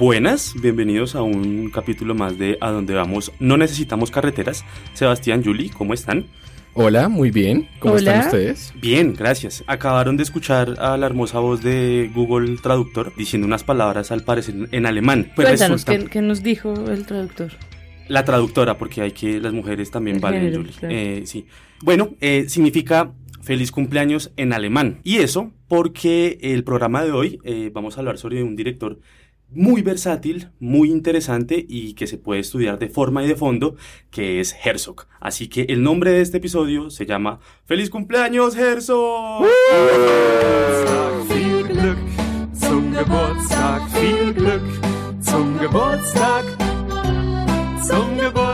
Buenas, bienvenidos a un capítulo más de A Donde Vamos. No necesitamos carreteras. Sebastián, Yuli, ¿cómo están? Hola, muy bien. ¿Cómo Hola. están ustedes? Bien, gracias. Acabaron de escuchar a la hermosa voz de Google Traductor diciendo unas palabras al parecer en alemán. Pues Cuéntanos, resulta- ¿qué, qué nos dijo el traductor? La traductora, porque hay que las mujeres también El valen, género, Yuli. claro. Eh, sí. Bueno, eh, significa feliz cumpleaños en alemán. Y eso porque el programa de hoy eh, vamos a hablar sobre un director muy versátil, muy interesante y que se puede estudiar de forma y de fondo, que es Herzog. Así que el nombre de este episodio se llama Feliz cumpleaños Herzog.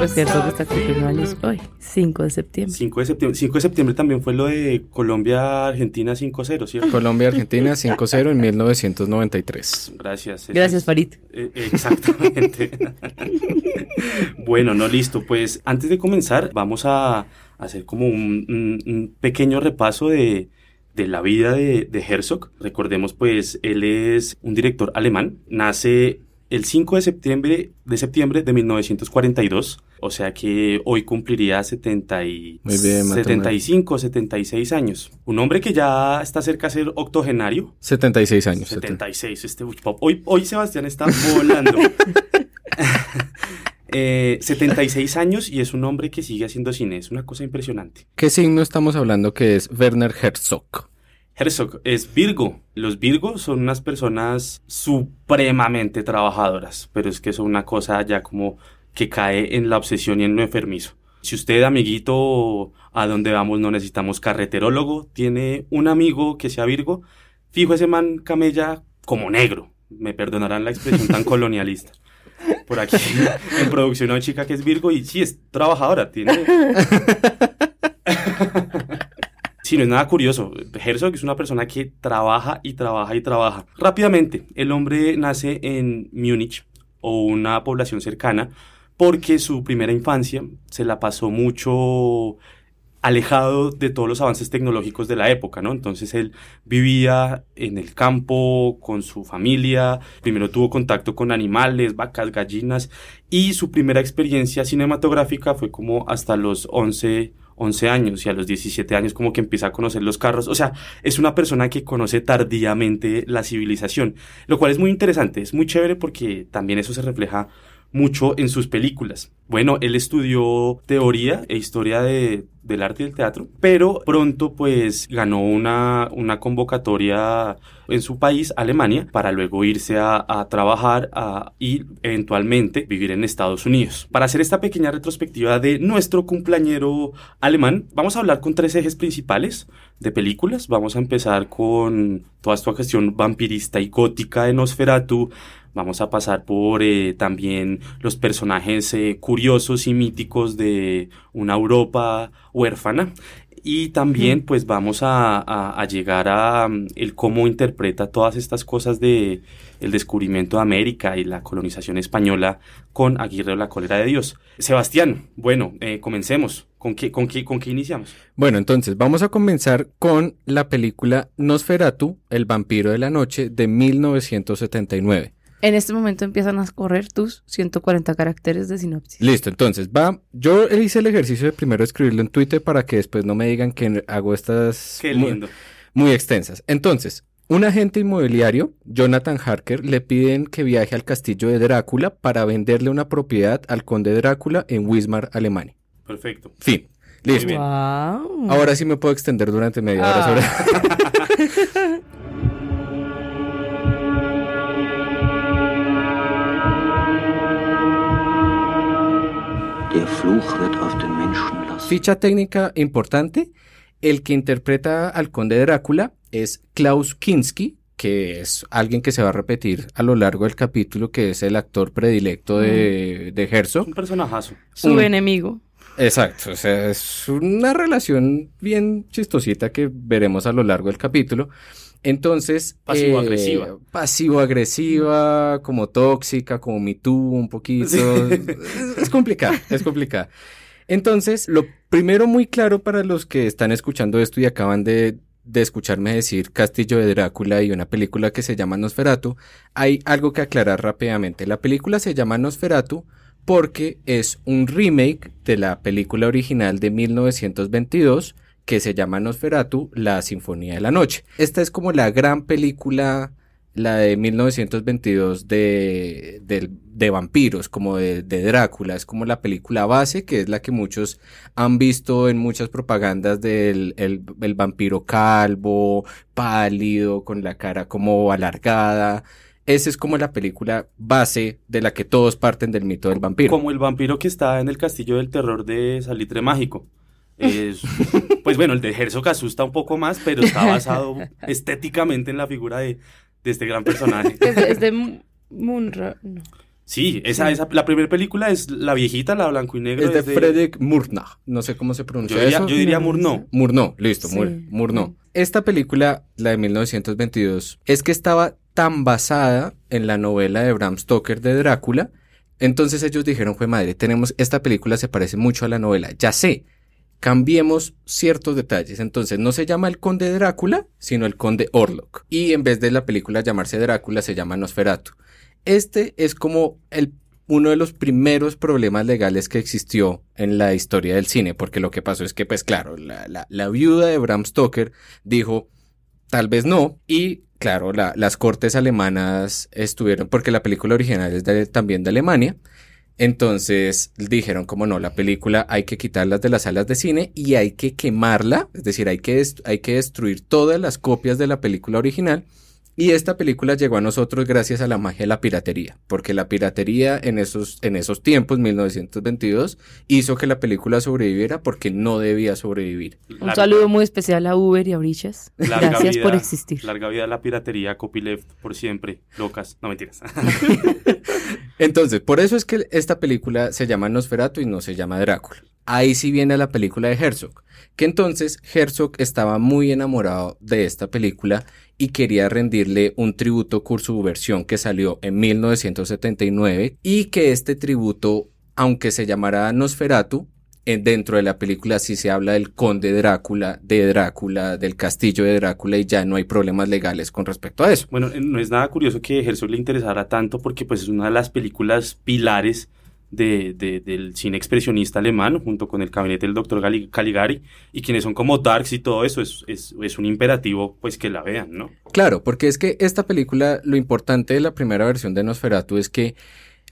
Zum Pues cierto que está cumpliendo años hoy, 5 de septiembre. 5 de septiembre. 5 de septiembre también fue lo de Colombia-Argentina 5-0, ¿cierto? Colombia-Argentina 5-0 en 1993. Gracias. Gracias, Farid. Eh, exactamente. bueno, no, listo. Pues antes de comenzar, vamos a hacer como un, un- un pequeño repaso de, de la vida de, de Herzog. Recordemos, pues, él es un director alemán. Nace el 5 de septiembre de, septiembre de 1942. O sea que hoy cumpliría 70 y Muy bien, matemáticas. 75, 76 años. Un hombre que ya está cerca de ser octogenario. 76 años. 76, este uy, pop. Hoy, hoy Sebastián está volando. Eh, 76 años y es un hombre que sigue haciendo cine. Es una cosa impresionante. ¿Qué signo estamos hablando que es Werner Herzog? Herzog es Virgo. Los Virgos son unas personas supremamente trabajadoras, pero es que son una cosa ya como que cae en la obsesión y en lo enfermizo. Si usted, amiguito, a donde vamos no necesitamos carreterólogo, tiene un amigo que sea Virgo, fijo ese man camella como negro. Me perdonarán la expresión tan colonialista. Por aquí en producción una chica que es Virgo y sí es trabajadora, tiene Sí, no es nada curioso. Herzog es una persona que trabaja y trabaja y trabaja. Rápidamente, el hombre nace en Múnich o una población cercana porque su primera infancia se la pasó mucho alejado de todos los avances tecnológicos de la época, ¿no? Entonces él vivía en el campo con su familia, primero tuvo contacto con animales, vacas, gallinas, y su primera experiencia cinematográfica fue como hasta los 11, 11 años y a los 17 años como que empieza a conocer los carros. O sea, es una persona que conoce tardíamente la civilización, lo cual es muy interesante, es muy chévere porque también eso se refleja mucho en sus películas. Bueno, él estudió teoría e historia de, del arte y del teatro, pero pronto pues ganó una, una convocatoria en su país, Alemania, para luego irse a, a trabajar a- y eventualmente vivir en Estados Unidos. Para hacer esta pequeña retrospectiva de nuestro cumpleañero alemán, vamos a hablar con tres ejes principales de películas. Vamos a empezar con toda esta cuestión vampirista y gótica de Nosferatu. Vamos a pasar por eh, también los personajes eh, curiosos y míticos de una Europa huérfana. Y también pues vamos a, a- a llegar a mm, el cómo interpreta todas estas cosas de el descubrimiento de América y la colonización española con Aguirre o la cólera de Dios. Sebastián, bueno, eh, comencemos. ¿Con qué, con, qué, ¿Con qué iniciamos? Bueno, entonces vamos a comenzar con la película Nosferatu, el vampiro de la noche de 1979. En este momento empiezan a correr tus 140 caracteres de sinopsis. Listo, entonces va. Yo hice el ejercicio de primero escribirlo en Twitter para que después no me digan que hago estas Qué muy- lindo. muy extensas. Entonces, un agente inmobiliario, Jonathan Harker, le piden que viaje al castillo de Drácula para venderle una propiedad al conde Drácula en Wismar, Alemania. Perfecto. Fin. Listo. bien. Wow. Ahora sí me puedo extender durante media hora Ah. sobre. Ficha técnica importante. El que interpreta al conde Drácula es Klaus Kinski, que es alguien que se va a repetir a lo largo del capítulo, que es el actor predilecto de, de Herzog. Un personajazo. Su un- enemigo. Exacto, o sea, es una relación bien chistosita que veremos a lo largo del capítulo. Entonces, Pasivo-agresiva. eh, pasivo-agresiva, como tóxica, como Me Too, un poquito. Sí. Es, es complicada, es complicada. Entonces, lo primero muy claro para los que están escuchando esto y acaban de de escucharme decir Castillo de Drácula y una película que se llama Nosferatu, hay algo que aclarar rápidamente. La película se llama Nosferatu porque es un remake de la película original de 1922 que se llama Nosferatu, la Sinfonía de la Noche. Esta es como la gran película, la de 1922 de, de, de vampiros, como de, de, Drácula, es como la película base, que es la que muchos han visto en muchas propagandas del el, el vampiro calvo, pálido, con la cara como alargada. Esa es como la película base de la que todos parten del mito del vampiro. Como el vampiro que está en el castillo del terror de Salitre Mágico. Es, pues bueno, el de Herzog asusta un poco más, pero está basado estéticamente en la figura de, de este gran personaje. Es de, es de Munra. No. Sí, esa, esa, la primera película es la viejita, la blanco y negro. Es de, Fredrik Murnau. No sé cómo se pronuncia yo diría, eso. Yo diría Murnau. Murnau, listo, Sí. Mur- Murnau. Esta película, la de 1922, es que estaba tan basada en la novela de Bram Stoker de Drácula. Entonces ellos dijeron, fue madre, tenemos, esta película se parece mucho a la novela. Ya sé, cambiemos ciertos detalles. Entonces no se llama el conde Drácula, sino el conde Orlok. Y en vez de la película llamarse Drácula, se llama Nosferatu. Este es como el, uno de los primeros problemas legales que existió en la historia del cine, porque lo que pasó es que, pues claro, la, la, la viuda de Bram Stoker dijo, tal vez no, y claro, la, las cortes alemanas estuvieron, porque la película original es también de Alemania, entonces dijeron como no, la película hay que quitarlas de las salas de cine y hay que quemarla, es decir, hay que, hay que destruir todas las copias de la película original. Y esta película llegó a nosotros gracias a la magia de la piratería, porque la piratería en esos, en esos tiempos, 1922, hizo que la película sobreviviera porque no debía sobrevivir. Un saludo muy especial a Uber y a Brichas. Larga Gracias vida- por existir. Larga vida a la piratería, copyleft por siempre. Locas. No mentiras. Entonces, por eso es que esta película se llama Nosferatu y no se llama Drácula. Ahí sí viene la película de Herzog, que entonces Herzog estaba muy enamorado de esta película y quería rendirle un tributo por su versión que salió en 1979 y que este tributo, aunque se llamara Nosferatu, dentro de la película sí se habla del conde Drácula, de Drácula, del castillo de Drácula y ya no hay problemas legales con respecto a eso. Bueno, eh, no es nada curioso que Herzog le interesara tanto porque pues es una de las películas pilares de, de- del cine expresionista alemán junto con el gabinete del doctor Caligari y quienes son como Darks y todo eso es, es, es un imperativo pues que la vean, ¿no? Claro, porque es que esta película, lo importante de la primera versión de Nosferatu es que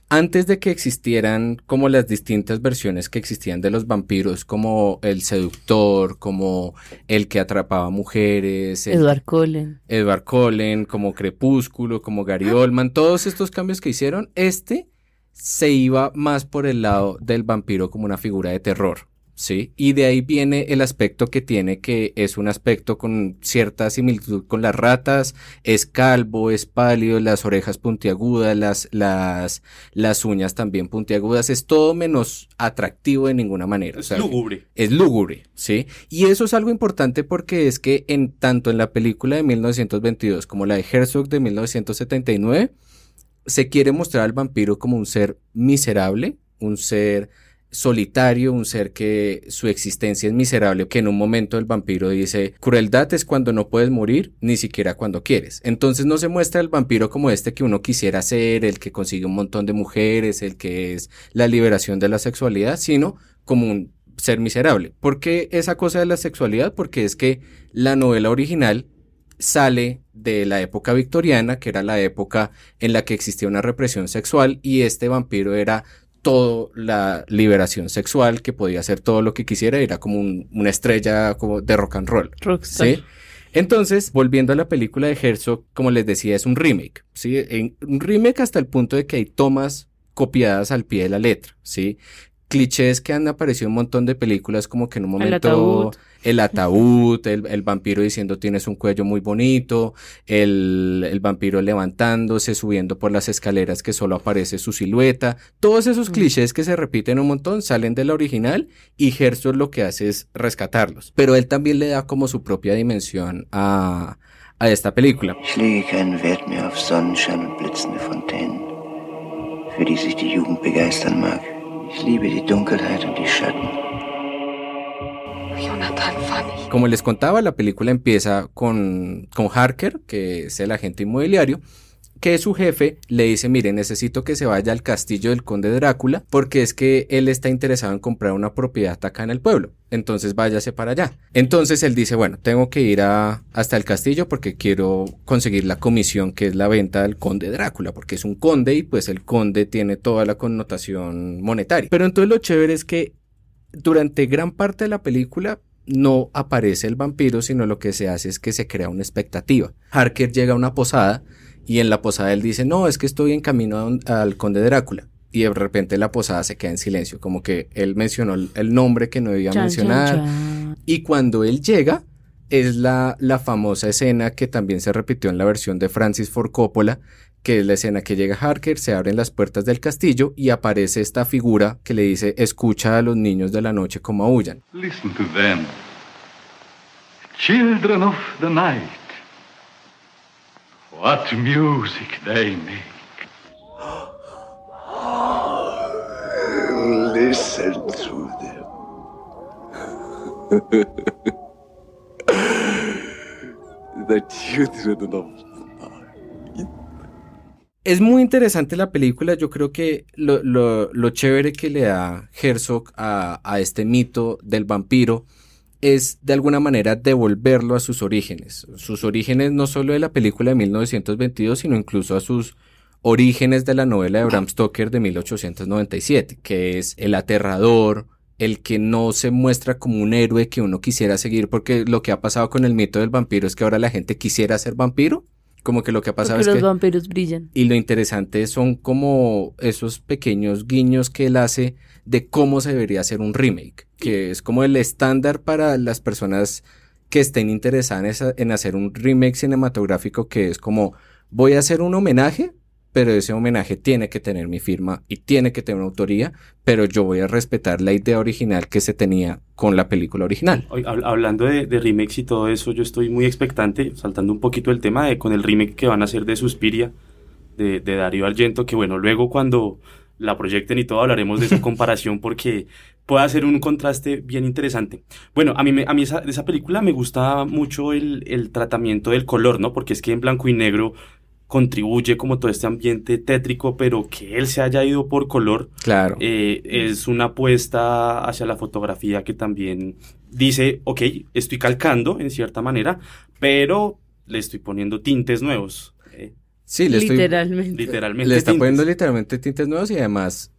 antes de que existieran como las distintas versiones que existían de los vampiros, como el seductor, como el que atrapaba mujeres, el- Edward Cullen. Edward Cullen, como Crepúsculo, como Gary Oldman, todos estos cambios que hicieron, este se iba más por el lado del vampiro como una figura de terror, ¿sí? Y de ahí viene el aspecto que tiene, que es un aspecto con cierta similitud con las ratas, es calvo, es pálido, las orejas puntiagudas, las, las, las uñas también puntiagudas, es todo menos atractivo de ninguna manera. o Es sea, lúgubre. es lúgubre, ¿sí? Y eso es algo importante porque es que en tanto en la película de 1922 como la de Herzog de 1979 se quiere mostrar al vampiro como un ser miserable, un ser solitario, un ser que su existencia es miserable, que en un momento el vampiro dice, crueldad es cuando no puedes morir, ni siquiera cuando quieres. Entonces no se muestra el vampiro como este que uno quisiera ser, el que consigue un montón de mujeres, el que es la liberación de la sexualidad, sino como un ser miserable. ¿Por qué esa cosa de la sexualidad? Porque es que la novela original sale de la época victoriana, que era la época en la que existía una represión sexual y este vampiro era todo la liberación sexual, que podía hacer todo lo que quisiera, era como un- una estrella como de rock and roll. Rockstar. ¿sí? Entonces, volviendo a la película de Herzog, como les decía, es un remake, ¿sí? En- un remake hasta el punto de que hay tomas copiadas al pie de la letra, ¿sí? Clichés que han aparecido en un montón de películas, como que en un momento el ataúd, el, el vampiro diciendo tienes un cuello muy bonito, el, el vampiro levantándose, subiendo por las escaleras que solo aparece su silueta. Todos esos clichés que se repiten un montón salen de la original y Herzog lo que hace es rescatarlos. Pero él también le da como su propia dimensión a, a esta película. Ich liebe die Dunkelheit und die Schatten. Como les contaba, la película empieza con, con Harker, que es el agente inmobiliario, que su jefe le dice, mire, necesito que se vaya al castillo del conde Drácula, porque es que él está interesado en comprar una propiedad acá en el pueblo. Entonces váyase para allá. Entonces él dice, bueno, tengo que ir a, hasta el castillo porque quiero conseguir la comisión que es la venta del conde Drácula, porque es un conde y pues el conde tiene toda la connotación monetaria. Pero entonces lo chévere es que durante gran parte de la película no aparece el vampiro, sino lo que se hace es que se crea una expectativa. Harker llega a una posada y en la posada él dice, no, es que estoy en camino a al conde Drácula. Y de repente la posada se queda en silencio, como que él mencionó el, el nombre que no debía Chan, mencionar. chan, chan. Y cuando él llega, es la, la famosa escena que también se repitió en la versión de Francis Ford Coppola, que es la escena que llega Harker, se abren las puertas del castillo y aparece esta figura que le dice, escucha a los niños de la noche como aullan. Listen to them. Children of the night. What music they make. Listen to them. the children of Es muy interesante la película, yo creo que lo, lo- lo chévere que le da Herzog a, a este mito del vampiro es de alguna manera devolverlo a sus orígenes. Sus orígenes no solo de la película de 1922, sino incluso a sus orígenes de la novela de Bram Stoker de 1897, que es el aterrador, el que no se muestra como un héroe que uno quisiera seguir, porque lo que ha pasado con el mito del vampiro es que ahora la gente quisiera ser vampiro. Como que lo que ha pasado es los que... vampiros brillan. Y lo interesante son como esos pequeños guiños que él hace de cómo se debería hacer un remake, que es como el estándar para las personas que estén interesadas en, esa- en hacer un remake cinematográfico que es como voy a hacer un homenaje, pero ese homenaje tiene que tener mi firma y tiene que tener una autoría, pero yo voy a respetar la idea original que se tenía con la película original. Hablando de, de remakes y todo eso, yo estoy muy expectante, saltando un poquito el tema de con el remake que van a hacer de Suspiria, de, de Darío Argento, que bueno, luego cuando la proyecten y todo hablaremos de su comparación porque puede hacer un contraste bien interesante. Bueno, a mí, me- a mí esa, de esa película me gusta mucho el, el tratamiento del color, ¿no? Porque es que en blanco y negro contribuye como todo este ambiente tétrico, pero que él se haya ido por color Claro. eh, es una apuesta hacia la fotografía que también dice, ok, estoy calcando en cierta manera, pero le estoy poniendo tintes nuevos. eh, sí, le estoy, Literalmente. literalmente. Le está tintes. poniendo literalmente tintes nuevos y además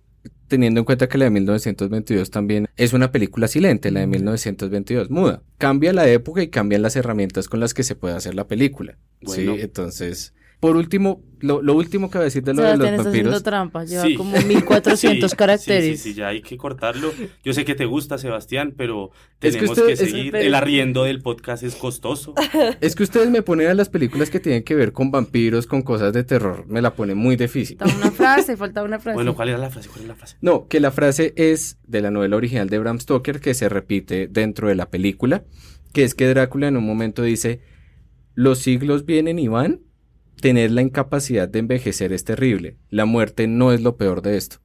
teniendo en cuenta que la de 1922 también es una película silente, la de 1922 muda. Cambia la época y cambian las herramientas con las que se puede hacer la película. Bueno. Sí, entonces, por último, lo, lo último que voy a decir de lo de Sebastián los está haciendo vampiros. trampa. Lleva Sí. como 1400 Sí, caracteres. Sí, sí, sí, ya hay que cortarlo. Yo sé que te gusta, Sebastián, pero Es que tenemos usted- que, es- seguir. El arriendo del podcast es costoso. Es que ustedes me ponen a las películas que tienen que ver con vampiros, con cosas de terror, me la ponen muy difícil. Falta una frase, falta una frase. Bueno, ¿cuál era la frase? ¿Cuál era la frase? No, que la frase es de la novela original de Bram Stoker que se repite dentro de la película, que es que Drácula en un momento dice, los siglos vienen y van, tener la incapacidad de envejecer es terrible, la muerte no es lo peor de esto.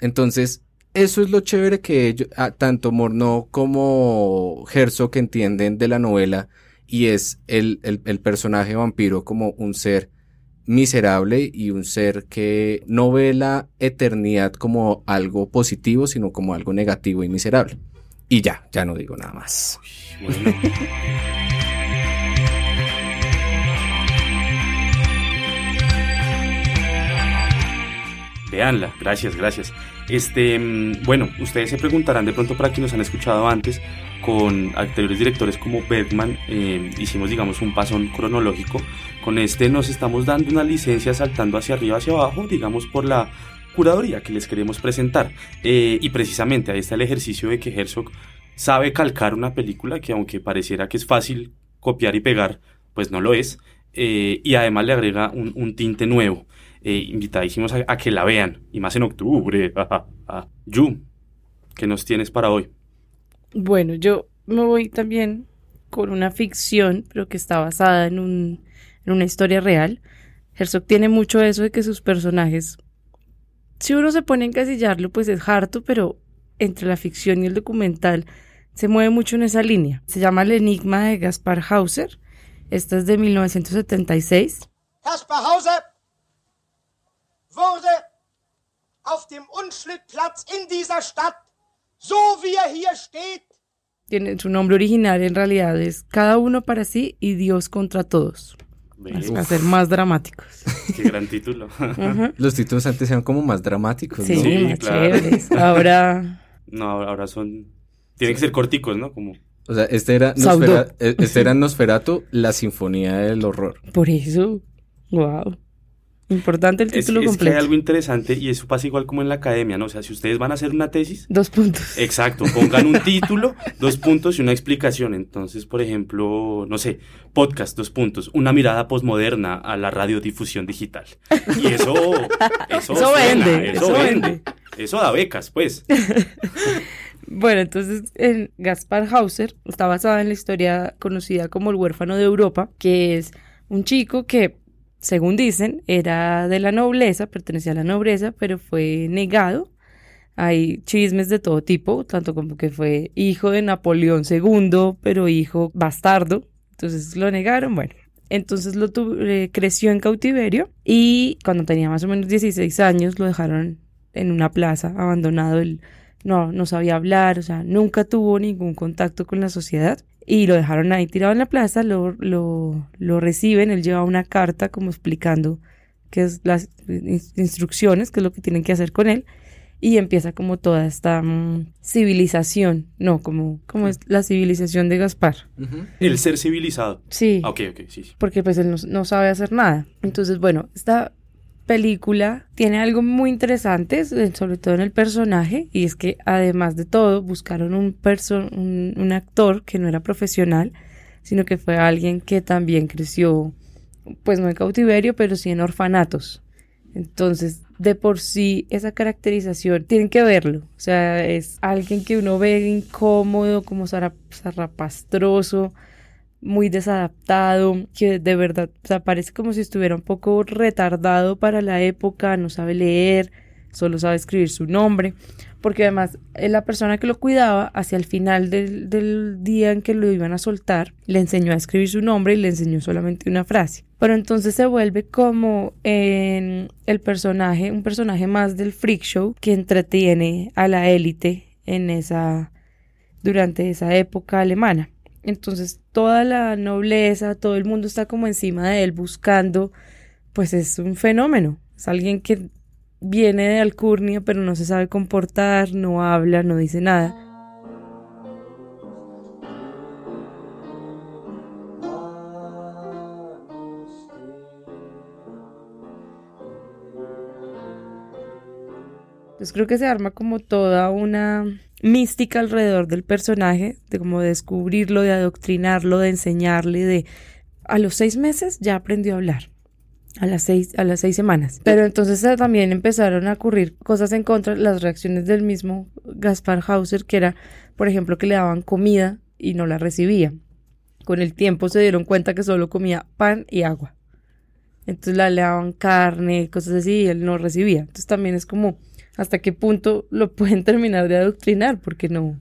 Entonces, eso es lo chévere que ah, tanto Morneau como Herzog entienden de la novela y es el, el, personaje vampiro como un ser miserable y un ser que no ve la eternidad como algo positivo, sino como algo negativo y miserable. Y ya, ya no digo nada más. Bueno. Veanla, gracias, gracias. Este, mm, bueno, ustedes se preguntarán de pronto para quienes nos han escuchado antes, con anteriores directores como Bergman, eh, hicimos, digamos, un pasón cronológico. Con este nos estamos dando una licencia saltando hacia arriba, hacia abajo, digamos, por la curaduría que les queremos presentar. Eh, y precisamente ahí está el ejercicio de que Herzog sabe calcar una película que aunque pareciera que es fácil copiar y pegar, pues no lo es. eh, y además le agrega un, un tinte nuevo. Eh, invitadísimos a, a que la vean, y más en octubre. Yu, ¿qué nos tienes para hoy? Bueno, yo me voy también con una ficción, pero que está basada en, un, en una historia real. Herzog tiene mucho eso de que sus personajes, si uno se pone a encasillarlo, pues es harto, pero entre la ficción y el documental se mueve mucho en esa línea. Se llama El Enigma de Gaspar Hauser. Esta es de 1976. Kaspar Hauser wurde auf dem Unschlittplatz in dieser Stadt, so wie er hier steht, Tiene, su nombre original en realidad es Cada uno para sí y Dios contra todos. Ve, Para ser más dramáticos. qué gran título. Ujú. Los títulos antes eran como más dramáticos, Sí, ¿no? Sí, más claro. chéveres. Ahora, no, ahora son... Tienen que ser corticos, ¿no? Como... O sea, este era. Nosfera- eh, este era Nosferatu, la sinfonía del horror. por eso, wow. Importante el Es, título es que hay completo. algo interesante y eso pasa igual como en la academia, ¿no? O sea, si ustedes van a hacer una tesis, Dos puntos. Exacto, pongan un título, dos puntos y una explicación. Entonces, por ejemplo, no sé, podcast, dos puntos, una mirada posmoderna a la radiodifusión digital. Y eso, eso, Eso suena, vende, eso, eso vende. vende. Eso da becas, pues. Bueno, entonces en Gaspar Hauser está basada en la historia conocida como el huérfano de Europa, que es un chico que, según dicen, era de la nobleza, pertenecía a la nobleza, pero fue negado. Hay chismes de todo tipo, tanto como que fue hijo de Napoleón II, pero hijo bastardo. Entonces lo negaron, bueno. Entonces lo tu- eh, creció en cautiverio y cuando tenía más o menos 16 años lo dejaron en una plaza abandonado. Él no, no sabía hablar, o sea, nunca tuvo ningún contacto con la sociedad y lo dejaron ahí tirado en la plaza, lo, lo, lo reciben, él lleva una carta como explicando qué es las ins- instrucciones, qué es lo que tienen que hacer con él y empieza como toda esta mm, civilización, no, como, como es la civilización de Gaspar. El ser civilizado. Sí Ah, Ok, ok, sí. sí. porque pues él no, no sabe hacer nada. Entonces, bueno, esta película tiene algo muy interesante, eh, sobre todo en el personaje, y es que además de todo buscaron un, un, un actor que no era profesional, sino que fue alguien que también creció, pues no en cautiverio, pero sí en orfanatos. Entonces, de por sí, esa caracterización, tienen que verlo. O sea, es alguien que uno ve incómodo, como zara- zarrapastroso, muy desadaptado, que de verdad, o parece como si estuviera un poco retardado para la época, no sabe leer, solo sabe escribir su nombre, porque además eh, la persona que lo cuidaba, hacia el final del, del día en que lo iban a soltar, le enseñó a escribir su nombre y le enseñó solamente una frase. Pero entonces se vuelve como en el personaje, un personaje más del freak show que entretiene a la élite en esa, durante esa época alemana. Entonces toda la nobleza, todo el mundo está como encima de él buscando, pues es un fenómeno, es alguien que viene de alcurnia pero no se sabe comportar, no habla, no dice nada. Entonces creo que se arma como toda una mística alrededor del personaje, de como descubrirlo, de adoctrinarlo, de enseñarle, de a los seis meses ya aprendió a hablar. A las seis, a las seis semanas. Pero entonces también empezaron a ocurrir cosas en contra, las reacciones del mismo Gaspar Hauser, que era, por ejemplo, que le daban comida y no la recibía. Con el tiempo se dieron cuenta que solo comía pan y agua. Entonces la le daban carne, cosas así, y él no recibía. Entonces también es como hasta qué punto lo pueden terminar de adoctrinar, porque no,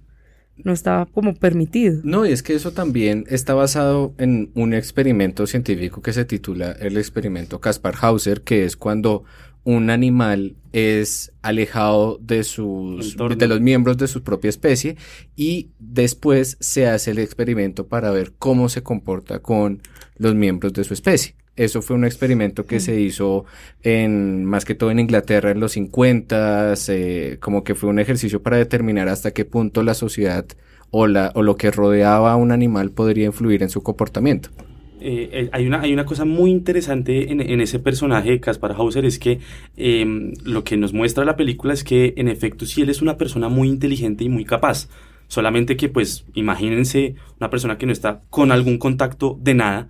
no estaba como permitido. No, y es que eso también está basado en un experimento científico que se titula el experimento Kaspar Hauser, que es cuando un animal es alejado de sus Entorno. de los miembros de su propia especie y después se hace el experimento para ver cómo se comporta con los miembros de su especie. Eso fue un experimento que se hizo en más que todo en Inglaterra en los 50, eh, como que fue un ejercicio para determinar hasta qué punto la sociedad o, la, o lo que rodeaba a un animal podría influir en su comportamiento. Eh, eh, hay, una, hay una cosa muy interesante en, en ese personaje de Kaspar Hauser, es que eh, lo que nos muestra la película es que en efecto sí él es una persona muy inteligente y muy capaz. Solamente que pues imagínense una persona que no está con algún contacto de nada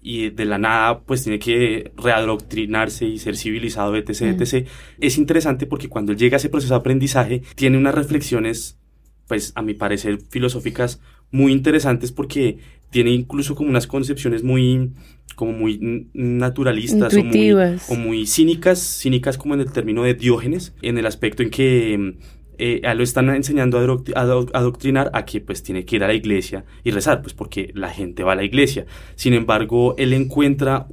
y de la nada pues tiene que readoctrinarse y ser civilizado, etc, Mm. etc. Es interesante porque cuando él llega a ese proceso de aprendizaje tiene unas reflexiones pues a mi parecer filosóficas muy interesantes porque tiene incluso como unas concepciones muy como muy naturalistas o muy, o muy cínicas, cínicas como en el término de Diógenes, en el aspecto en que eh, a lo están enseñando a, adoctri- a adoctrinar adoctrinar a que pues tiene que ir a la iglesia y rezar, pues porque la gente va a la iglesia. Sin embargo, él encuentra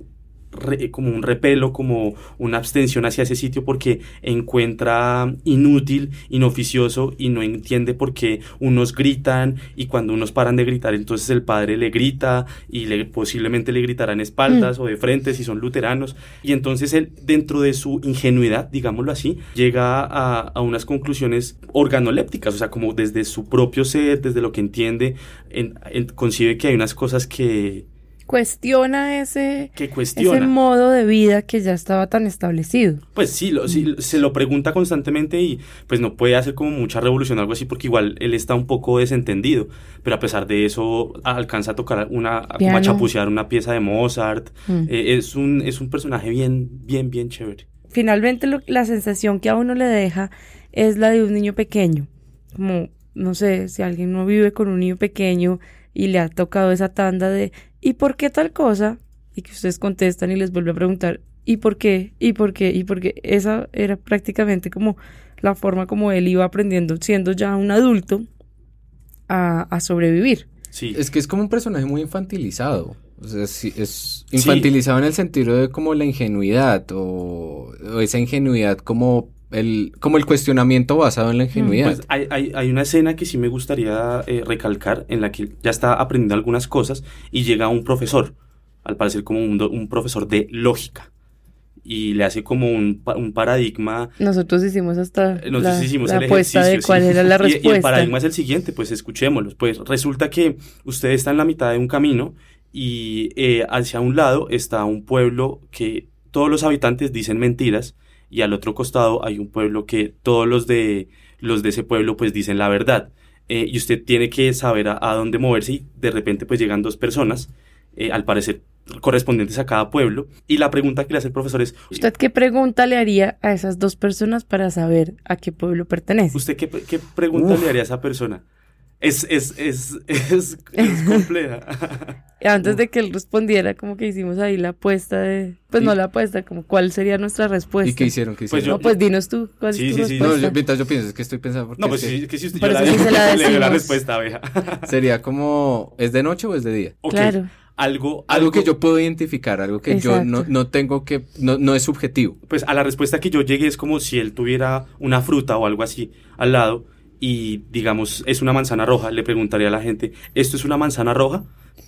re- como un repelo, como una abstención hacia ese sitio porque encuentra inútil, inoficioso y no entiende por qué unos gritan y cuando unos paran de gritar, entonces el padre le grita y le, posiblemente le gritarán espaldas o de frente si son luteranos. Y entonces él, dentro de su ingenuidad, digámoslo así, llega a, a unas conclusiones organolépticas, o sea, como desde su propio ser, desde lo que entiende, en- en- concibe que hay unas cosas que, Cuestiona ese, ese modo de vida que ya estaba tan establecido. Pues sí, lo- sí, se lo pregunta constantemente y pues no puede hacer como mucha revolución o algo así porque igual él está un poco desentendido, pero a pesar de eso alcanza a tocar una, como a Piano. chapucear una pieza de Mozart. Mm. Eh, es, un, es un personaje bien, bien, bien chévere. Finalmente lo- la sensación que a uno le deja es la de un niño pequeño. Como, no sé, si alguien no vive con un niño pequeño y le ha tocado esa tanda de ¿y por qué tal cosa? Y que ustedes contestan y les vuelve a preguntar ¿y por qué? ¿y por qué? ¿y por qué? Esa era prácticamente como la forma como él iba aprendiendo siendo ya un adulto a, a sobrevivir. Sí. Es que es como un personaje muy infantilizado. O sea, sí, es infantilizado en el sentido de como la ingenuidad o, o esa ingenuidad como el, como el cuestionamiento basado en la ingenuidad. Pues hay, hay, hay una escena que sí me gustaría eh, recalcar en la que ya está aprendiendo algunas cosas y llega un profesor, al parecer como un, un profesor de lógica, y le hace como un, pa- un paradigma Nosotros hicimos hasta Eh, Nosotros la, hicimos la el apuesta de cuál sí. era la Y- Y, respuesta. el paradigma es el siguiente, pues escuchémoslo. Pues resulta que usted está en la mitad de un camino y eh, hacia un lado está un pueblo que todos los habitantes dicen mentiras y al otro costado hay un pueblo que todos los de los de ese pueblo pues dicen la verdad. Eh, y usted tiene que saber a, a dónde moverse y de repente pues llegan dos personas, eh, al parecer correspondientes a cada pueblo. Y la pregunta que le hace el profesor es, ¿Usted qué pregunta le haría a esas dos personas para saber a qué pueblo pertenece? ¿Usted qué, qué pregunta Uf. le haría a esa persona? Es, es, es, es, es compleja. Antes de que él respondiera, como que hicimos ahí la apuesta de... Pues no la apuesta, como cuál sería nuestra respuesta. ¿Y qué hicieron? ¿Qué Pues hicieron? No, pues dinos tú, ¿cuál Sí, es tu sí, sí. No, respuesta? yo, mientras yo pienso, es que estoy pensando porque No, pues es que sí, que si usted yo eso sí se la le dio la respuesta, abeja. sería como, ¿es de noche o es de día? Ok, Claro. Algo, Algo que yo puedo identificar, algo que yo no, no tengo que, no, no es subjetivo. Pues a la respuesta que yo llegué es como si él tuviera una fruta o algo así al lado y digamos es una manzana roja, le preguntaría a la gente, ¿esto es una manzana roja?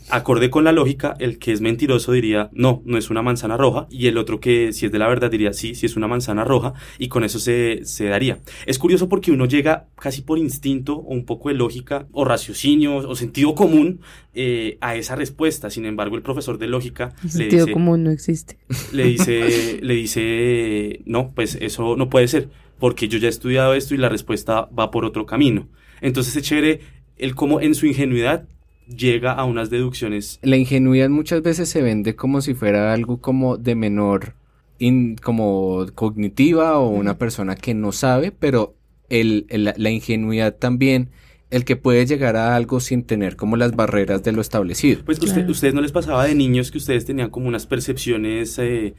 Acorde con la lógica, el que es mentiroso diría, no, no es una manzana roja, y el otro que si es de la verdad diría, sí, sí es una manzana roja, y con eso se, se daría. Es curioso porque uno llega casi por instinto o un poco de lógica o raciocinio o sentido común eh, a esa respuesta, sin embargo el profesor de lógica El le sentido dice, común no existe. le dice, le dice, no, pues eso no puede ser, porque yo ya he estudiado esto y la respuesta va por otro camino. Entonces es chévere el cómo en su ingenuidad llega a unas deducciones. La ingenuidad muchas veces se vende como si fuera algo como de menor, in- como cognitiva o una persona que no sabe, pero el, el- la- la ingenuidad también, el que puede llegar a algo sin tener como las barreras de lo establecido. Pues usted, Claro. ustedes no les pasaba de niños que ustedes tenían como unas percepciones eh,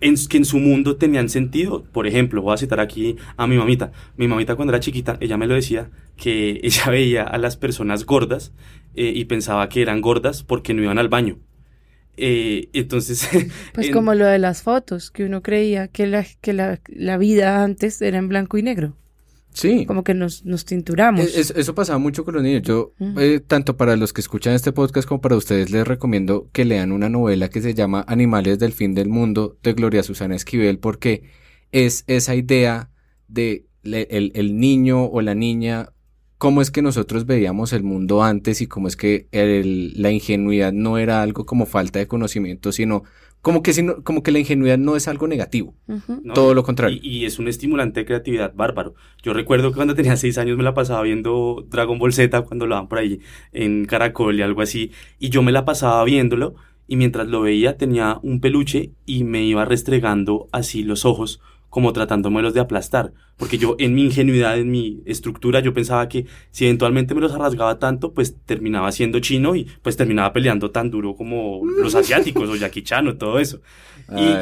en, que en su mundo tenían sentido. Por ejemplo, voy a citar aquí a mi mamita. Mi mamita cuando era chiquita, ella me lo decía, que ella veía a las personas gordas eh, y pensaba que eran gordas porque no iban al baño. Eh, entonces, Pues en- como lo de las fotos, que uno creía que la, que la, la vida antes era en blanco y negro. Sí. Como que nos, nos tinturamos. Es- es- eso pasaba mucho con los niños. Yo, Ujú. eh, tanto para los que escuchan este podcast como para ustedes, les recomiendo que lean una novela que se llama Animales del fin del mundo de Gloria Susana Esquivel, porque es esa idea de le- el, el niño o la niña, cómo es que nosotros veíamos el mundo antes y cómo es que el- la ingenuidad no era algo como falta de conocimiento, sino como que, sino- como que la ingenuidad no es algo negativo, todo lo contrario. Y, y es un estimulante de creatividad bárbaro. Yo recuerdo que cuando tenía seis años me la pasaba viendo Dragon Ball Z cuando lo daban por ahí en Caracol y algo así. Y yo me la pasaba viéndolo y mientras lo veía tenía un peluche y me iba restregando así los ojos como tratándomelos de aplastar. Porque yo en mi ingenuidad, en mi estructura, yo pensaba que si eventualmente me los rasgaba tanto, pues terminaba siendo chino y pues terminaba peleando tan duro como los asiáticos o Jackie Chan o todo eso.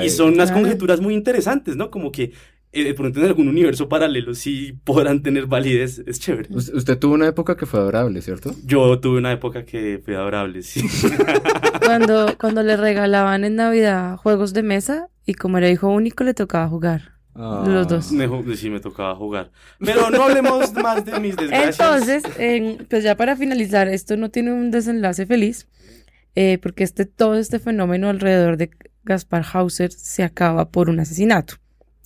Y, son unas conjeturas muy interesantes, ¿no? Como que eh, de pronto en algún universo paralelo sí podrán tener validez, es chévere. Us- Usted tuvo una época que fue adorable, ¿cierto? Yo tuve una época que fue adorable, sí. Cuando, cuando le regalaban en Navidad juegos de mesa y como era hijo único le tocaba jugar. Ah. Los dos. Me sí, me tocaba jugar. Pero no hablemos más de mis desgracias. Entonces, en- pues ya para finalizar, esto no tiene un desenlace feliz, eh, porque este, todo este fenómeno alrededor de Gaspar Hauser se acaba por un asesinato,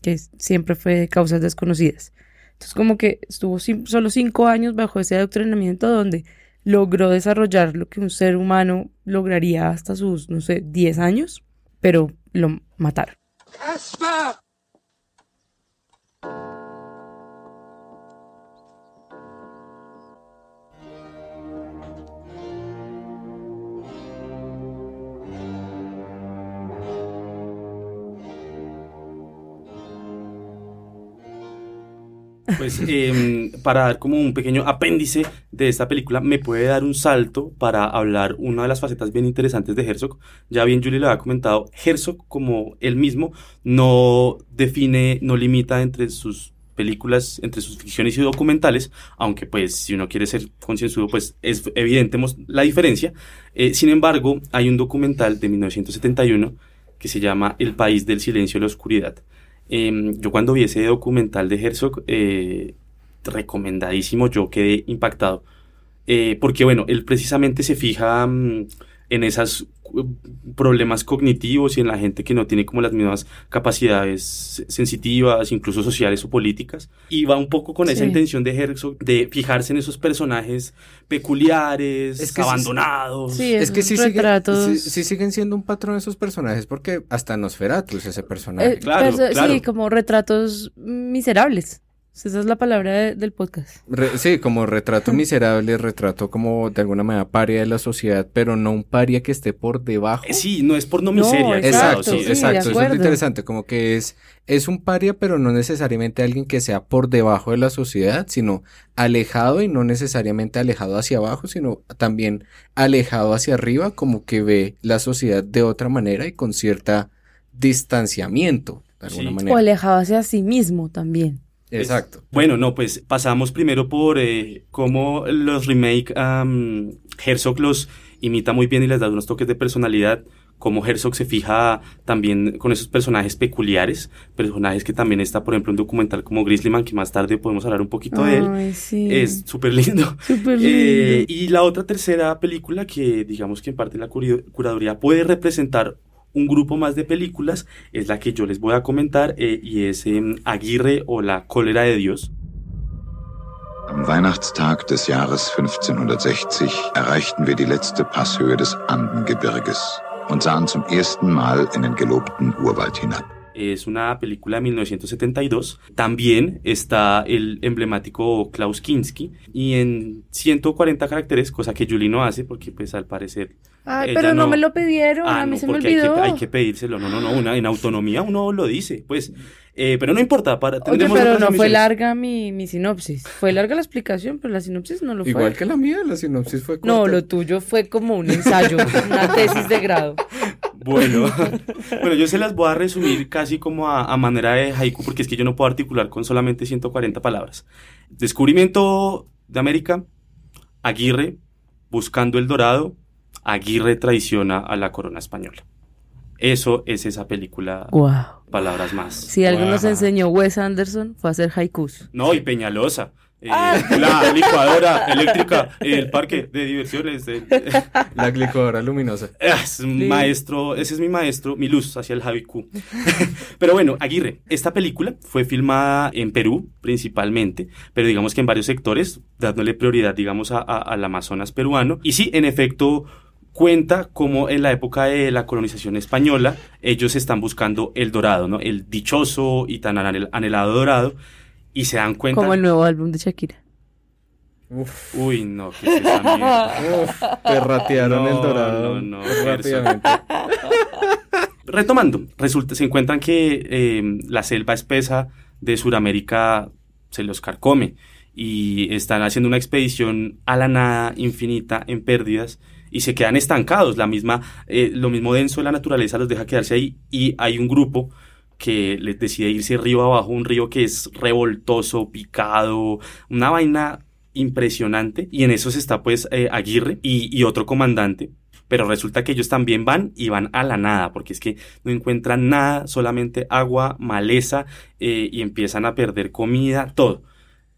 que siempre fue de causas desconocidas. Entonces, como que estuvo solo cinco años bajo ese adoctrinamiento donde logró desarrollar lo que un ser humano lograría hasta sus, no sé, 10 años, pero lo mataron. Kaspar! Pues em, para dar como un pequeño apéndice de esta película, me puede dar un salto para hablar una de las facetas bien interesantes de Herzog. Ya bien Julie lo había comentado, Herzog como él mismo no define, no limita entre sus películas, entre sus ficciones y documentales, aunque pues si uno quiere ser concienzudo, pues es evidente la diferencia. Eh, sin embargo, hay un documental de 1971 que se llama El País del Silencio y la Oscuridad. Em, yo cuando vi ese documental de Herzog, eh, recomendadísimo, yo quedé impactado. Eh, porque bueno, él precisamente se fija mm, en esos problemas cognitivos y en la gente que no tiene como las mismas capacidades sensitivas, incluso sociales o políticas. Y va un poco con esa Sí. intención de Herzog de fijarse en esos personajes peculiares, Es que abandonados. Sí, Es que sí, sigue- retratos- sí, sí siguen siendo un patrón esos personajes porque hasta Nosferatu es ese personaje. Eh, Claro, claro. Sí, como retratos miserables. Esa es la palabra de- del podcast. Re- sí, como retrato miserable, retrato como de alguna manera paria de la sociedad, pero no un paria que esté por debajo. Eh, Sí, no es por no No, miseria. Exacto, claro, sí, exacto, eso es lo interesante, como que es, es un paria, pero no necesariamente alguien que sea por debajo de la sociedad, sino alejado y no necesariamente alejado hacia abajo, sino también alejado hacia arriba, como que ve la sociedad de otra manera y con cierta distanciamiento, de alguna Sí. O manera. alejado hacia sí mismo también. Exacto. Bueno, no, pues pasamos primero por eh, cómo los remake am, Herzog los imita muy bien y les da unos toques de personalidad. Cómo Herzog se fija también con esos personajes peculiares, personajes que también está, por ejemplo, un documental como Grizzlyman, que más tarde podemos hablar un poquito de él. Sí. Es súper lindo. súper Eh, lindo. y la otra tercera película que digamos que en parte la curaduría puede representar un grupo más de películas es la que yo les voy a comentar eh, y es em, Aguirre o la cólera de Dios. Am Weihnachtstag des Jahres 1560 erreichten wir die letzte Passhöhe des Andengebirges und sahen zum ersten Mal in den gelobten Urwald hinab. Es una película de 1972. También está el emblemático Klaus Kinski y en 140 caracteres, cosa que Julie no hace porque pues al parecer... Ay, pero no, me lo pidieron, Ah, a mí no, se me porque hay que, olvidó. hay que pedírselo. No, no, no, una, en autonomía uno lo dice, pues. Eh, pero no importa, para Oye, pero no fue larga mi, mi sinopsis. Fue larga la explicación, pero la sinopsis no lo fue. Igual que la mía, la sinopsis fue corta. No, lo tuyo fue como un ensayo, una tesis de grado. Bueno, bueno, yo se las voy a resumir casi como a, a manera de haiku, porque es que yo no puedo articular con solamente 140 palabras. Descubrimiento de América, Aguirre buscando el dorado, Aguirre traiciona a la corona española. Eso es esa película, Wow. palabras más. Si algo nos Guau. enseñó Wes Anderson fue hacer haikus. No, y Peñalosa. Eh, la licuadora eléctrica, el parque de diversiones. el- La licuadora luminosa. Es un maestro, ese es mi maestro, mi luz hacia el haiku. pero bueno, Aguirre, esta película fue filmada en Perú principalmente, pero digamos que en varios sectores, dándole prioridad, digamos, a- a- al Amazonas peruano. Y sí, en efecto, cuenta como en la época de la colonización española, ellos están buscando el dorado, ¿no? El dichoso y tan anhel- anhelado dorado. Y se dan cuenta. Como el nuevo álbum de Shakira. Uf, Uy, no, ¿qué es esa mierda? uf, perratearon No, el dorado. no, no, rápidamente. Retomando, resulta, se encuentran que eh, la selva espesa de Sudamérica se los carcome y están haciendo una expedición a la nada infinita en pérdidas y se quedan estancados. La misma, eh, lo mismo denso de la naturaleza los deja quedarse ahí y hay un grupo que les decide irse río abajo, un río que es revoltoso, picado, una vaina impresionante. Y en eso está pues eh, Aguirre y, y otro comandante, pero resulta que ellos también van y van a la nada, porque es que no encuentran nada, solamente agua, maleza, eh, y empiezan a perder comida, todo.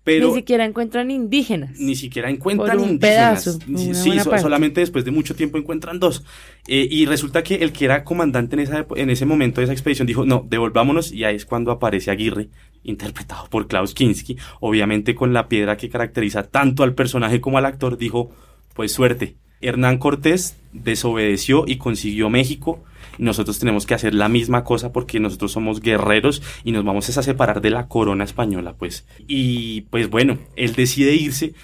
Pero Ni siquiera encuentran indígenas. ni siquiera encuentran Por un indígenas. pedazo, sí, so- solamente después de mucho tiempo encuentran dos. Eh, y resulta que el que era comandante en, esa, en ese momento de esa expedición dijo, no, devolvámonos, y ahí es cuando aparece Aguirre, interpretado por Klaus Kinski, obviamente con la piedra que caracteriza tanto al personaje como al actor, dijo, pues suerte. Hernán Cortés desobedeció y consiguió México. Nosotros tenemos que hacer la misma cosa porque nosotros somos guerreros y nos vamos a separar de la corona española, pues. Y pues bueno, él decide irse,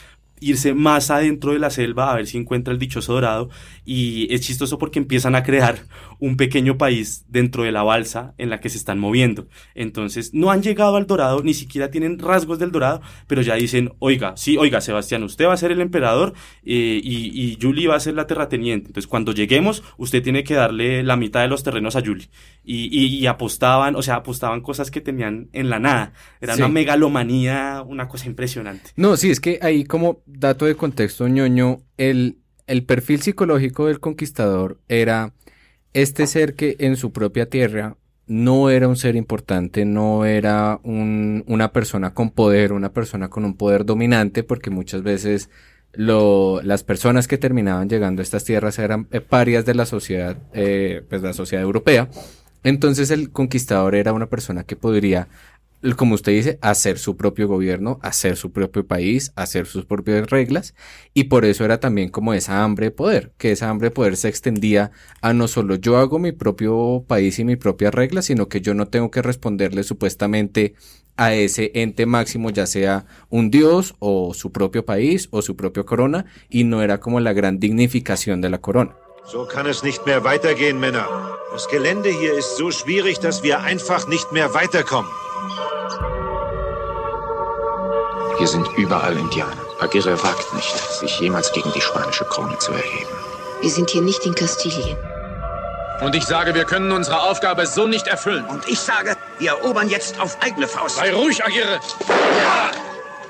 irse más adentro de la selva a ver si encuentra el dichoso dorado. Y es chistoso porque empiezan a crear un pequeño país dentro de la balsa en la que se están moviendo. Entonces, no han llegado al dorado, ni siquiera tienen rasgos del dorado, pero ya dicen, oiga, sí, oiga, Sebastián, usted va a ser el emperador eh, y, y Julie va a ser la terrateniente. Entonces, cuando lleguemos, usted tiene que darle la mitad de los terrenos a Julie. Y, y- y apostaban, o sea, apostaban cosas que tenían en la nada. Era Sí. una megalomanía, una cosa impresionante. No, sí, es que ahí como dato de contexto ñoño, el, el perfil psicológico del conquistador era este ser que en su propia tierra no era un ser importante, no era un- una persona con poder, una persona con un poder dominante, porque muchas veces las personas que terminaban llegando a estas tierras eran eh, parias de la sociedad, eh, pues la sociedad europea. Entonces el conquistador era una persona que podría como usted dice, hacer su propio gobierno, hacer su propio país, hacer sus propias reglas, y por eso era también como esa hambre de poder, que esa hambre de poder se extendía a no solo yo hago mi propio país y mi propia regla, sino que yo no tengo que responderle supuestamente a ese ente máximo, ya sea un dios o su propio país o su propia corona, y no era como la gran dignificación de la corona. So kann es nicht mehr weitergehen, Männer. Das Gelände hier ist so schwierig, dass wir einfach nicht. Hier sind überall Indianer. Aguirre wagt nicht, sich jemals gegen die spanische Krone zu erheben. Wir sind hier nicht in Kastilien. Und ich sage, wir können unsere Aufgabe so nicht erfüllen. Und ich sage, wir erobern jetzt auf eigene Faust. Sei ruhig, Aguirre.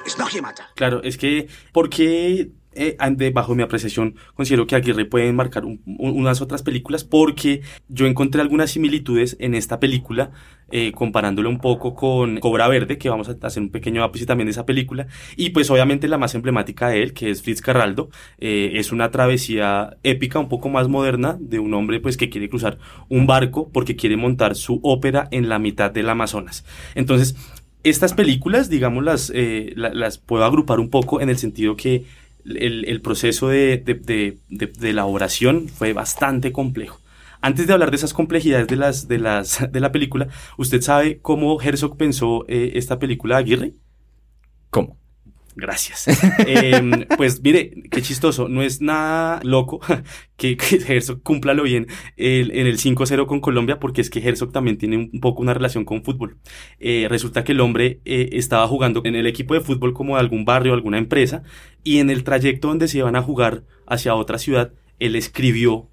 Ist noch jemand da? Claro, es que, porque eh, ante- bajo mi apreciación, considero que Aguirre puede marcar un- un- unas otras películas porque yo encontré algunas similitudes en esta película, eh, un poco con Cobra Verde, que vamos a hacer un pequeño ápice también de esa película, y pues obviamente la más emblemática de él, que es Fritz Carraldo, eh, es una travesía épica, un poco más moderna, de un hombre pues que quiere cruzar un barco porque quiere montar su ópera en la mitad del Amazonas. Entonces, estas películas, digamos, las, eh, puedo agrupar un poco en el sentido que el, el proceso de, de- de- de- elaboración fue bastante complejo. Antes de hablar de esas complejidades de, las, de, las, de la película, ¿usted sabe cómo Herzog pensó eh, esta película Aguirre? ¿Cómo? Gracias. Eh, pues mire, qué chistoso. No es nada loco que, Herzog cúmplalo bien el- en el 5-0 con Colombia, porque es que Herzog también tiene un, un poco una relación con fútbol. Eh, resulta que el hombre eh, estaba jugando en el equipo de fútbol como de algún barrio, alguna empresa, y en el trayecto donde se iban a jugar hacia otra ciudad, él escribió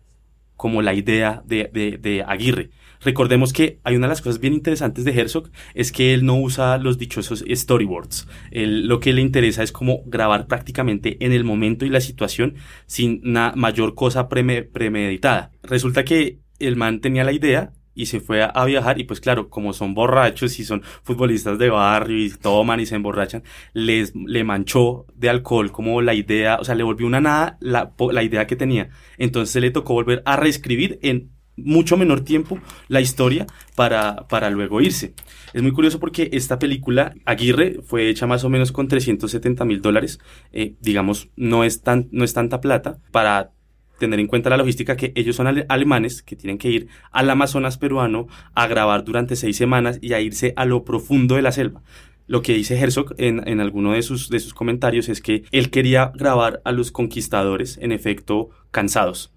como la idea de, de, de Aguirre. Recordemos que hay una de las cosas bien interesantes de Herzog es que él no usa los dichosos storyboards. Lo que le interesa es como grabar prácticamente en el momento y la situación sin una mayor cosa preme- premeditada. Resulta que el man tenía la idea y se fue a, viajar y pues claro, como son borrachos y son futbolistas de barrio y toman y se emborrachan, les le manchó de alcohol como la idea, o sea, le volvió una nada la, la idea que tenía. Entonces le tocó volver a reescribir en mucho menor tiempo la historia para, para luego irse. Es muy curioso porque esta película, Aguirre, fue hecha más o menos con 370 mil dólares. Eh, digamos, no es, tan, no es tanta plata para tener en cuenta la logística que ellos son ale- alemanes que tienen que ir al Amazonas peruano a grabar durante seis semanas y a irse a lo profundo de la selva. Lo que dice Herzog en, en alguno de sus, de sus comentarios es que él quería grabar a los conquistadores, en efecto, cansados.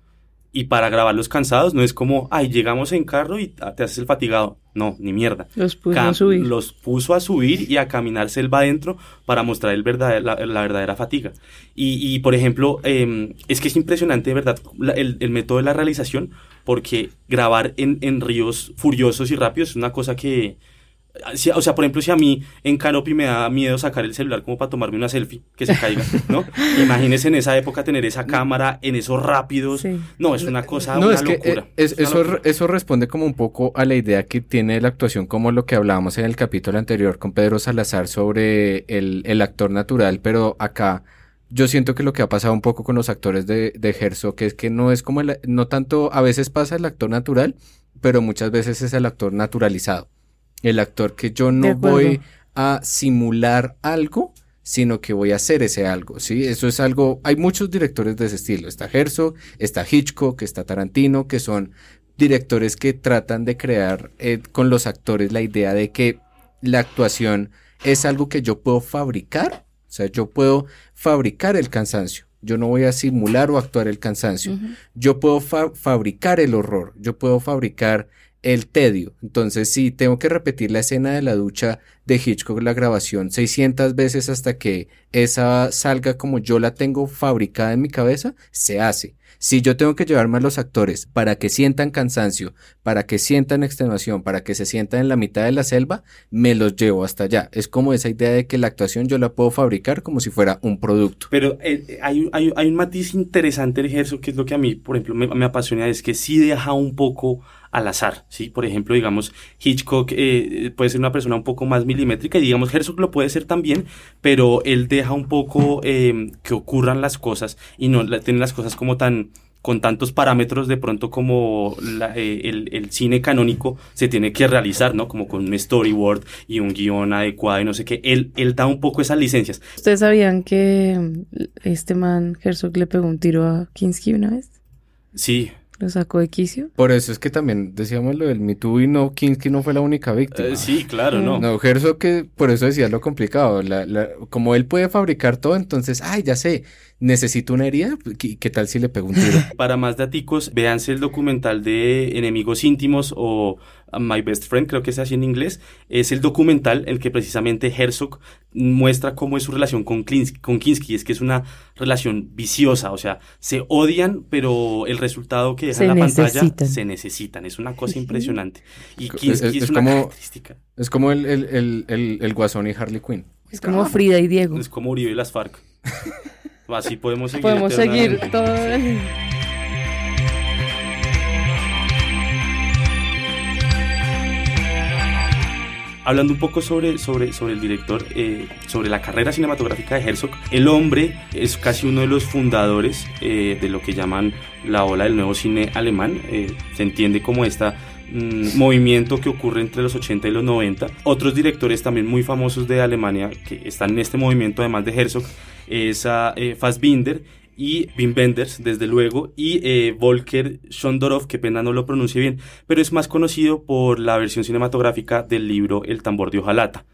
Y para grabar los cansados no es como, ay, llegamos en carro y te haces el fatigado. No, ni mierda. Los puso a subir. Los puso a subir y a caminar selva adentro para mostrar el verdad, la, la verdadera fatiga. Y, y por ejemplo, eh, es que es impresionante, de verdad, la, el, el, método de la realización, porque grabar en, en ríos furiosos y rápidos es una cosa que, o sea, por ejemplo, si a mí en Canopy me da miedo sacar el celular como para tomarme una selfie, que se caiga, ¿no? Imagínese en esa época tener esa cámara en esos rápidos. Sí. No, es una cosa, no, una es que locura. Es, es eso, locura. eso responde como un poco a la idea que tiene la actuación, como lo que hablábamos en el capítulo anterior con Pedro Salazar sobre el, el actor natural, pero acá yo siento que lo que ha pasado un poco con los actores de, de Herzog, que es que no es como el, no tanto, a veces pasa el actor natural, pero muchas veces es el actor naturalizado el actor que yo no voy a simular algo, sino que voy a hacer ese algo, ¿sí? Eso es algo, hay muchos directores de ese estilo, está Herzog, está Hitchcock, está Tarantino, que son directores que tratan de crear eh, con los actores la idea de que la actuación es algo que yo puedo fabricar, o sea, yo puedo fabricar el cansancio. Yo no voy a simular o actuar el cansancio. Uh -huh. Yo puedo fa fabricar el horror. Yo puedo fabricar el tedio. Entonces, si tengo que repetir la escena de la ducha de Hitchcock, la grabación 600 veces hasta que esa salga como yo la tengo fabricada en mi cabeza, se hace. Si yo tengo que llevarme a los actores para que sientan cansancio, para que sientan extenuación, para que se sientan en la mitad de la selva, me los llevo hasta allá. Es como esa idea de que la actuación yo la puedo fabricar como si fuera un producto. Pero eh, hay, hay, hay, un matiz interesante en Herzog, que es lo que a mí, por ejemplo, me, me apasiona, es que sí deja un poco al azar, ¿sí? Por ejemplo, digamos, Hitchcock eh, puede ser una persona un poco más milimétrica y digamos, Herzog lo puede ser también, pero él deja un poco eh, que ocurran las cosas y no tiene las cosas como tan con tantos parámetros de pronto como la, eh, el, el, cine canónico se tiene que realizar, ¿no? Como con un storyboard y un guion adecuado y no sé qué. Él, él da un poco esas licencias. ¿Ustedes sabían que este man Herzog le pegó un tiro a Kinski una vez? Sí, ¿Lo sacó de quicio? Por eso es que también decíamos lo del Me Too y no, Kinski no fue la única víctima. Eh, sí, claro, no. No, Herzog que por eso decía lo complicado. La, la, como él puede fabricar todo, entonces, ay, ya sé, necesito una herida, ¿qué, qué tal si le pego un tiro? Para más daticos, véanse el documental de Enemigos Íntimos o My Best Friend, creo que es así en inglés. Es el documental en el que precisamente Herzog muestra cómo es su relación con Kinski, con Kinski. Es que es una relación viciosa, o sea, se odian, pero el resultado que deja se en la necesitan. pantalla se necesitan. Es una cosa impresionante. Y Kinski es, es, es una como, característica. Es como el, el, el, el, el Guasón y Harley Quinn. Es como Frida y Diego. Es como Uribe y las FARC. Así podemos seguir. Podemos seguir todo. Hablando un poco sobre, sobre, sobre el director, eh, sobre la carrera cinematográfica de Herzog, el hombre es casi uno de los fundadores eh, de lo que llaman la ola del nuevo cine alemán. Eh, se entiende como esta mm, movimiento que ocurre entre los 80 y los 90. Otros directores también muy famosos de Alemania que están en este movimiento, además de Herzog, es a Fassbinder y Wim Wenders, desde luego, y eh, Volker Schondorov, que pena no lo pronuncie bien, pero es más conocido por la versión cinematográfica del libro El tambor de hojalata.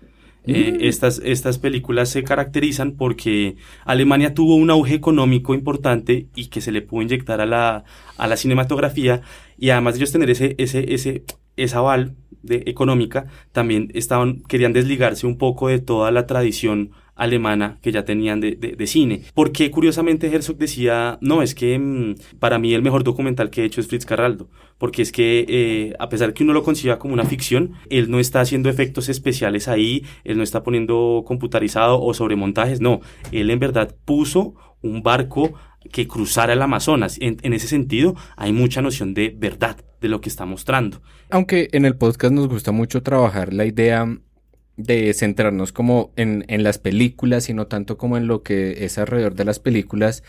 Mm. Eh, estas, estas películas se caracterizan porque Alemania tuvo un auge económico importante y que se le pudo inyectar a la, a la cinematografía y además de ellos tener ese, ese, ese, esa aval de, económica, también estaban, querían desligarse un poco de toda la tradición alemana que ya tenían de, de, cine. Porque curiosamente Herzog decía, no, es que mmm, para mí el mejor documental que he hecho es Fritz Carraldo, porque es que eh, a pesar que uno lo conciba como una ficción, él no está haciendo efectos especiales ahí, él no está poniendo computarizado o sobremontajes, no, él en verdad puso un barco que cruzara el Amazonas. En, en, ese sentido, hay mucha noción de verdad de lo que está mostrando. Aunque en el podcast nos gusta mucho trabajar la idea de centrarnos como en, en, las películas y no tanto como en lo que es alrededor de las películas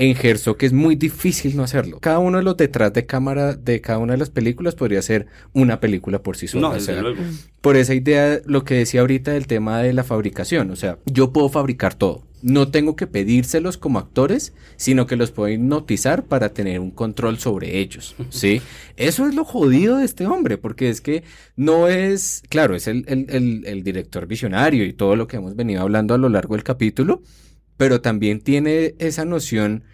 en Herzog que es muy difícil no hacerlo. Cada uno de los detrás de cámara de cada una de las películas podría ser una película por sí sola. No, o sea, luego. Por esa idea, lo que decía ahorita del tema de la fabricación, o sea, yo puedo fabricar todo. No tengo que pedírselos como actores, sino que los puedo hipnotizar para tener un control sobre ellos, ¿sí? Eso es lo jodido de este hombre, porque es que no es, claro, es el, el, el, el director visionario y todo lo que hemos venido hablando a lo largo del capítulo, pero también tiene esa noción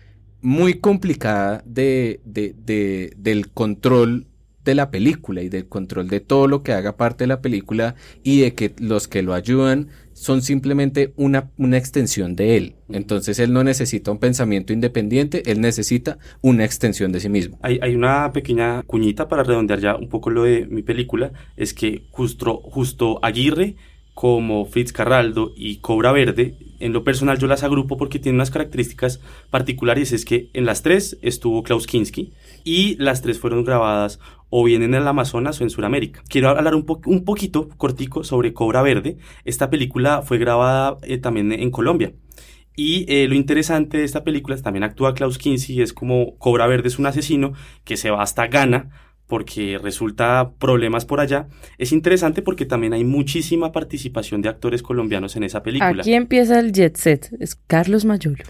muy complicada de, de, de, del control de la película y del control de todo lo que haga parte de la película y de que los que lo ayudan son simplemente una, una extensión de él. Entonces él no necesita un pensamiento independiente, él necesita una extensión de sí mismo. Hay, hay una pequeña cuñita para redondear ya un poco lo de mi película, es que justo, justo Aguirre como Fritz Carraldo y Cobra Verde, en lo personal yo las agrupo porque tienen unas características particulares, es que en las tres estuvo Klaus Kinski y las tres fueron grabadas o bien en el Amazonas o en Sudamérica. Quiero hablar un, po un poquito cortico sobre Cobra Verde. Esta película fue grabada eh, también en Colombia. Y eh, lo interesante de esta película es también actúa Klaus Kinski, es como Cobra Verde es un asesino que se va hasta Ghana porque resulta problemas por allá. Es interesante porque también hay muchísima participación de actores colombianos en esa película. Aquí empieza el jet set, es Carlos Mayolo.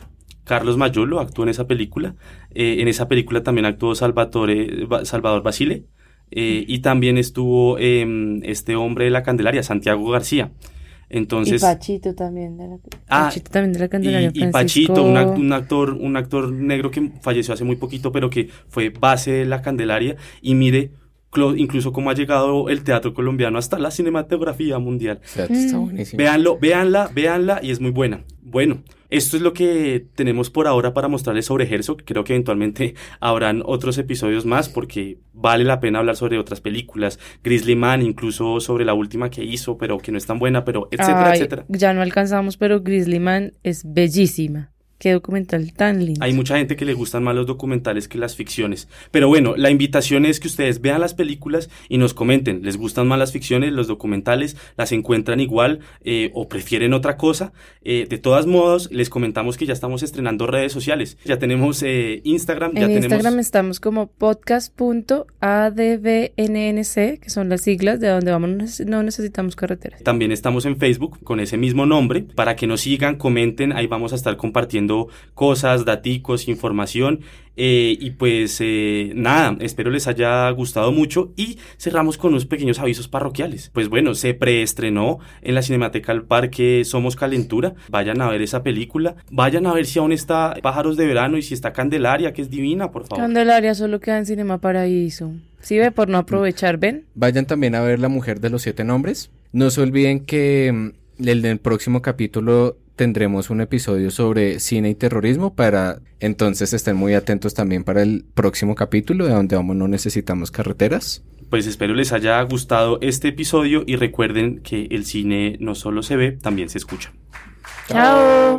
Carlos Mayolo actuó en esa película. Eh, en esa película también actuó Salvatore, Salvador Basile. Eh, y también estuvo eh, este hombre de la Candelaria, Santiago García. Entonces, y Pachito también de la, Ah, Pachito también de la Candelaria. y, y Pachito, un, act- un actor, un actor negro que falleció hace muy poquito, pero que fue base de la Candelaria. Y mire incluso cómo ha llegado el teatro colombiano hasta la cinematografía mundial. Está buenísimo. Véanlo, véanla, véanla y es muy buena. Bueno, esto es lo que tenemos por ahora para mostrarles sobre Herzog. Creo que eventualmente habrán otros episodios más porque vale la pena hablar sobre otras películas. Grizzly Man, incluso sobre la última que hizo, pero que no es tan buena, pero etcétera, Ay, etcétera. Ya no alcanzamos, pero Grizzly Man es bellísima. Qué documental tan lindo. Hay mucha gente que le gustan más los documentales que las ficciones. Pero bueno, la invitación es que ustedes vean las películas y nos comenten. ¿Les gustan más las ficciones, los documentales? ¿Las encuentran igual eh, o prefieren otra cosa? Eh, de todos modos, les comentamos que ya estamos estrenando redes sociales. Ya tenemos eh, Instagram, ya En tenemos... Instagram estamos como podcast.adbnnc, que son las siglas de donde vamos, no necesitamos carreteras. También estamos en Facebook con ese mismo nombre para que nos sigan, comenten, ahí vamos a estar compartiendo cosas, daticos, información eh, y pues eh, nada, espero les haya gustado mucho y cerramos con unos pequeños avisos parroquiales. Pues bueno, se preestrenó en la Cinemateca al Parque Somos Calentura, vayan a ver esa película, vayan a ver si aún está Pájaros de Verano y si está Candelaria, que es divina, por favor. Candelaria solo queda en Cinema Paraíso. Sí, ve, por no aprovechar, ven. Vayan también a ver La Mujer de los Siete Nombres. No se olviden que mm, el del próximo capítulo tendremos un episodio sobre cine y terrorismo para entonces estén muy atentos también para el próximo capítulo de donde vamos no necesitamos carreteras. Pues espero les haya gustado este episodio y recuerden que el cine no solo se ve, también se escucha. Chao.